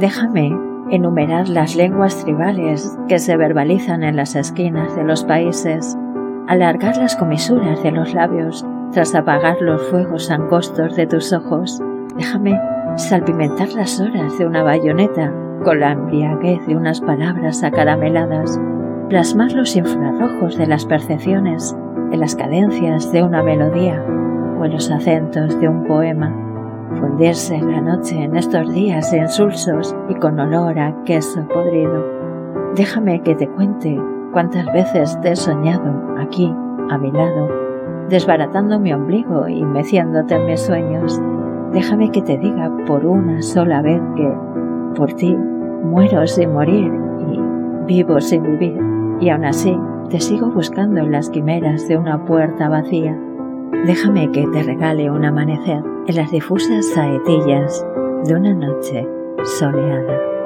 Déjame enumerar las lenguas tribales que se verbalizan en las esquinas de los países, alargar las comisuras de los labios tras apagar los fuegos angostos de tus ojos. Déjame salpimentar las horas de una bayoneta con la embriaguez de unas palabras acarameladas, plasmar los infrarrojos de las percepciones en las cadencias de una melodía o en los acentos de un poema, fundirse en la noche en estos días insulsos y con olor a queso podrido. Déjame que te cuente cuántas veces te he soñado aquí, a mi lado, desbaratando mi ombligo y meciéndote en mis sueños. Déjame que te diga por una sola vez que, por ti, muero sin morir y vivo sin vivir, y aún así te sigo buscando en las quimeras de una puerta vacía. Déjame que te regale un amanecer en las difusas saetillas de una noche soleada.